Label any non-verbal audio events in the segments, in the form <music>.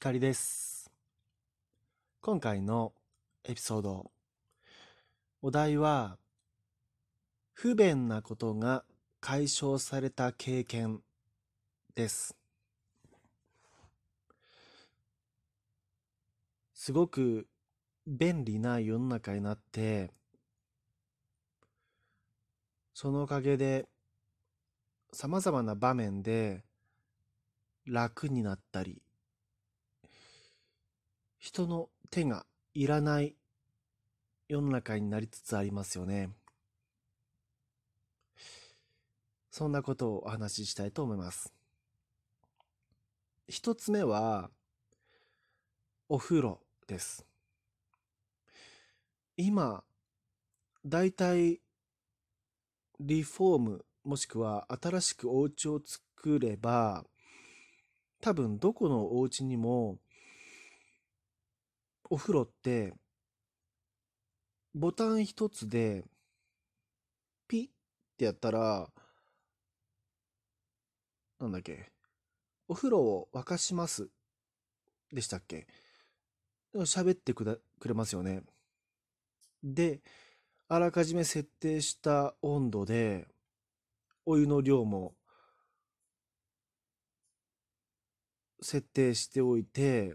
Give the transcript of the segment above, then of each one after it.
光です。今回のエピソード、お題は、不便なことが解消された経験です。すごく便利な世の中になって、そのおかげで様々な場面で楽になったり、人の手がいらない世の中になりつつありますよね。そんなことをお話ししたいと思います。一つ目は、お風呂です。今、だいたいリフォームもしくは新しくお家を作れば多分どこのお家にもお風呂ってボタン一つでピッってやったらなんだっけお風呂を沸かしますでしたっけ喋ってくれますよね。で、あらかじめ設定した温度でお湯の量も設定しておいて、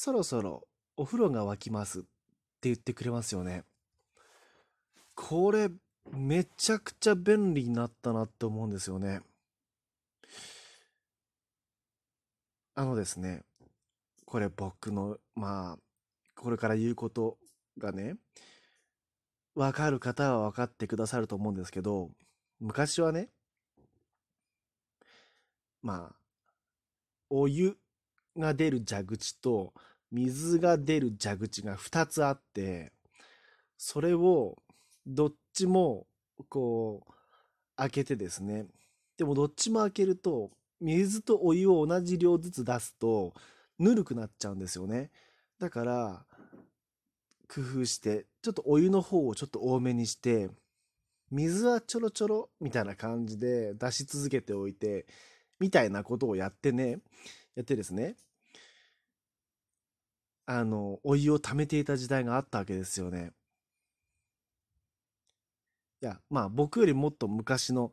そろそろお風呂が沸きますって言ってくれますよね。これ、めちゃくちゃ便利になったなって思うんですよね。あのですね、これ僕の、まあ、これから言うことがね、わかる方は分かってくださると思うんですけど、昔はね、まあ、お湯が出る蛇口と水が出る蛇口が2つあって、それをどっちもこう開けてですね、でもどっちも開けると水とお湯を同じ量ずつ出すとぬるくなっちゃうんですよね。だから工夫してちょっとお湯の方をちょっと多めにして水はちょろちょろみたいな感じで出し続けておいてみたいなことをやってねやってですねあのお湯を溜めていた時代があったわけですよね。いやまあ僕よりもっと昔の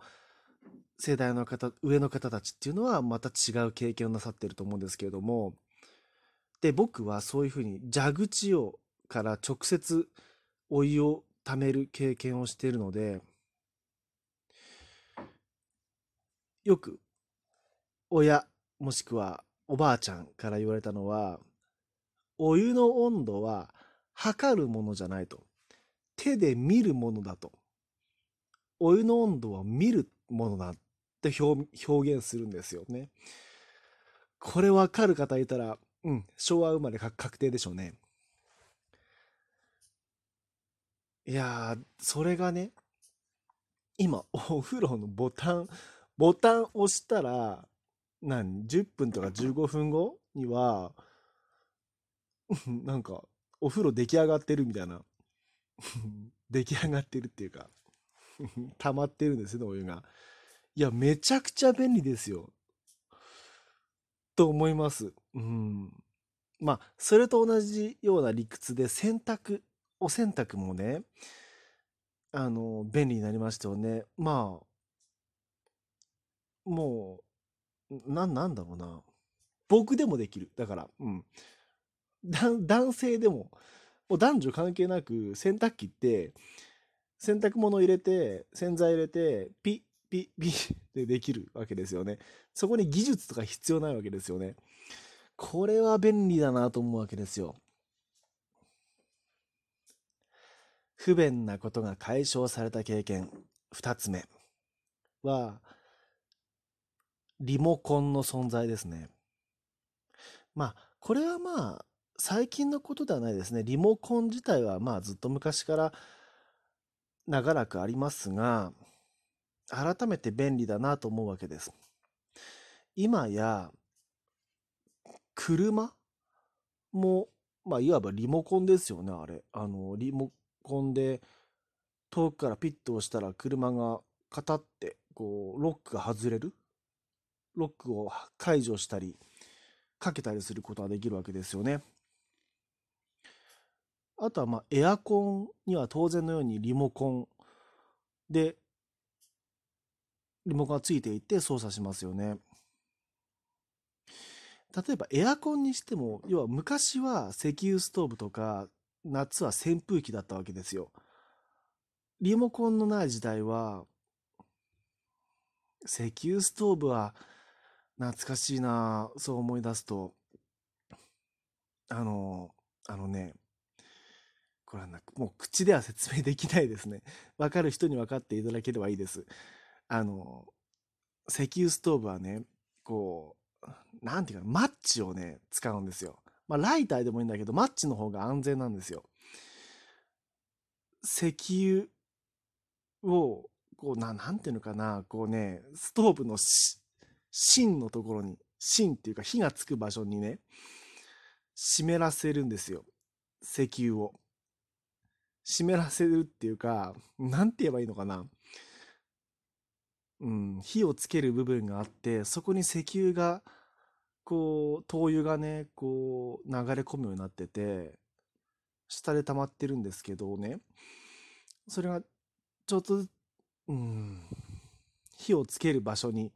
世代の方上の方たちっていうのはまた違う経験をなさってると思うんですけれどもで僕はそういうふうに蛇口をから直接お湯をためる経験をしているのでよく親もしくはおばあちゃんから言われたのはお湯の温度は測るものじゃないと。手で見るものだと。お湯の温度は見るものだって表現するんですよね。これ分かる方いたらうん昭和生まれ確定でしょうね。いや、それがね、今、お風呂のボタン、ボタン押したら、何、10分とか15分後には、<laughs> なんか、お風呂出来上がってるみたいな。<laughs> 出来上がってるっていうか <laughs> 溜まってるんですね、お湯が。いや、めちゃくちゃ便利ですよ。と思います。うん。まあ、それと同じような理屈で洗濯お洗濯もね、あの、便利になりましたよね。まあ、もう、な、なんだろうな。僕でもできる。だから、うん。<laughs> 男性でも、もう男女関係なく洗濯機って、洗濯物入れて、洗剤入れて、ピッ、ピッ、ピッ <laughs> でできるわけですよね。そこに技術とか必要ないわけですよね。これは便利だなと思うわけですよ。不便なことが解消された経験2つ目はリモコンの存在ですねまあこれはまあ最近のことではないですね。リモコン自体はまあずっと昔から長らくありますが改めて便利だなと思うわけです。今や車もまあいわばリモコンですよねあれ。あのリモコンで遠くからピッと押したら車がカタってこうロックが外れる。ロックを解除したり、かけたりすることができるわけですよね。あとは、まあ、エアコンには当然のようにリモコンで、リモコンがついていて操作しますよね。例えばエアコンにしても、要は昔は石油ストーブとか、夏は扇風機だったわけですよ。リモコンのない時代は、石油ストーブは懐かしいなそう思い出すと。あの、あのね、これはなもう口では説明できないですね。<laughs> わかる人に分かっていただければいいです。あの、石油ストーブはね、こう、なんていうか、マッチをね、使うんですよ。まあ、ライターでもいいんだけど、マッチの方が安全なんですよ。石油を、こう、な、なんていうのかな、こうね、ストーブの芯のところに、芯っていうか火がつく場所にね、湿らせるんですよ。石油を。湿らせるっていうか、なんて言えばいいのかな。うん、火をつける部分があって、そこに石油が、こう、灯油がね、こう、流れ込むようになってて、下で溜まってるんですけどね、それが、ちょっと、うん、火をつける場所に、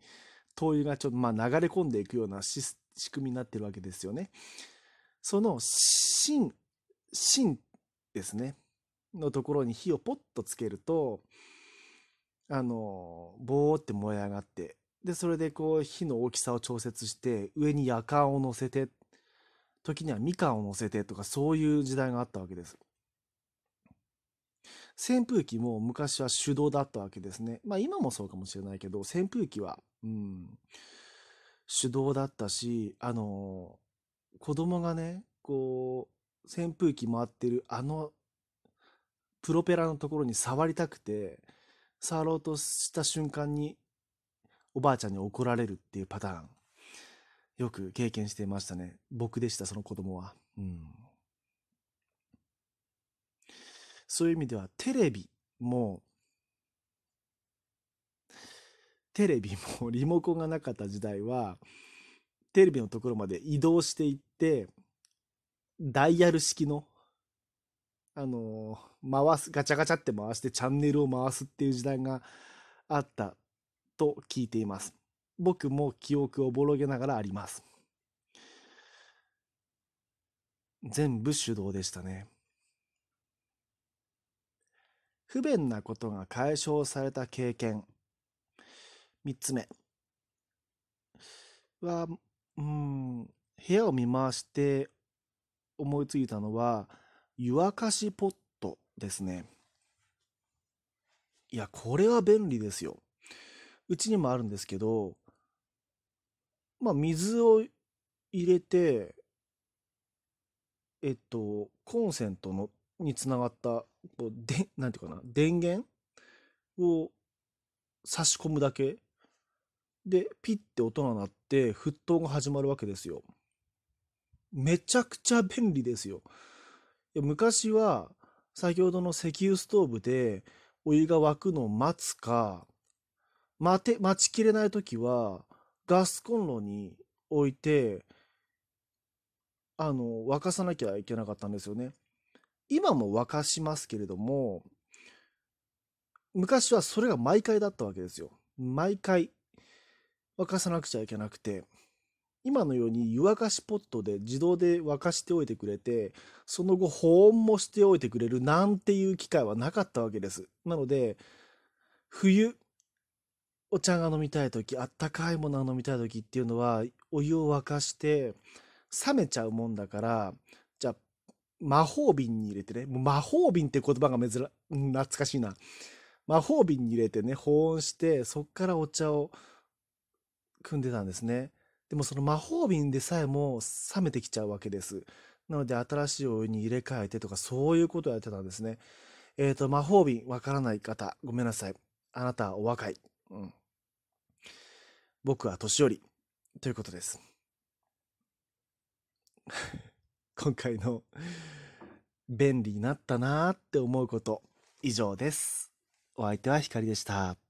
灯油がちょっと、まあ、流れ込んでいくような仕組みになってるわけですよね。その芯、芯ですね。のところに火をポッとつけると、あの、ボーって燃え上がって、で、それでこう火の大きさを調節して、上に夜間を乗せて、時にはみかんを乗せてとか、そういう時代があったわけです。扇風機も昔は手動だったわけですね。まあ今もそうかもしれないけど、扇風機は、うん、手動だったし、あの、子供がね、こう、扇風機回ってるあのプロペラのところに触りたくて、触ろうとした瞬間に、おばあちゃんに怒られるっていうパターン、よく経験していましたね。僕でした、その子供は。うん。そういう意味では、テレビも、テレビもリモコンがなかった時代は、テレビのところまで移動していって、ダイヤル式のあの回す、ガチャガチャって回してチャンネルを回すっていう時代があったと聞いています。僕も記憶をおぼろげながらあります。全部手動でしたね。不便なことが解消された経験。三つ目は、うん、部屋を見回して思いついたのは、湯沸かしポットですね。いや、これは便利ですよ。うちにもあるんですけど、まあ、水を入れて、えっと、コンセントのにつながった、こうで、なんていうかな、電源を差し込むだけで、ピッて音が鳴って、沸騰が始まるわけですよ。めちゃくちゃ便利ですよ。昔は先ほどの石油ストーブでお湯が沸くのを待つか、待て、待ちきれない時はガスコンロに置いて、あの、沸かさなきゃいけなかったんですよね。今も沸かしますけれども、昔はそれが毎回だったわけですよ。毎回沸かさなくちゃいけなくて。今のように湯沸かしポットで自動で沸かしておいてくれて、その後保温もしておいてくれるなんていう機会はなかったわけです。なので、冬、お茶が飲みたい時、あったかいものが飲みたい時っていうのは、お湯を沸かして冷めちゃうもんだから、じゃあ、魔法瓶に入れてね、もう魔法瓶って言葉が珍、懐かしいな。魔法瓶に入れてね、保温して、そっからお茶を汲んでたんですね。でもその魔法瓶でさえも冷めてきちゃうわけです。なので新しいお湯に入れ替えてとかそういうことをやってたんですね。えっ、ー、と、魔法瓶わからない方、ごめんなさい。あなたはお若い。うん。僕は年寄り。ということです。<laughs> 今回の便利になったなーって思うこと以上です。お相手はひかりでした。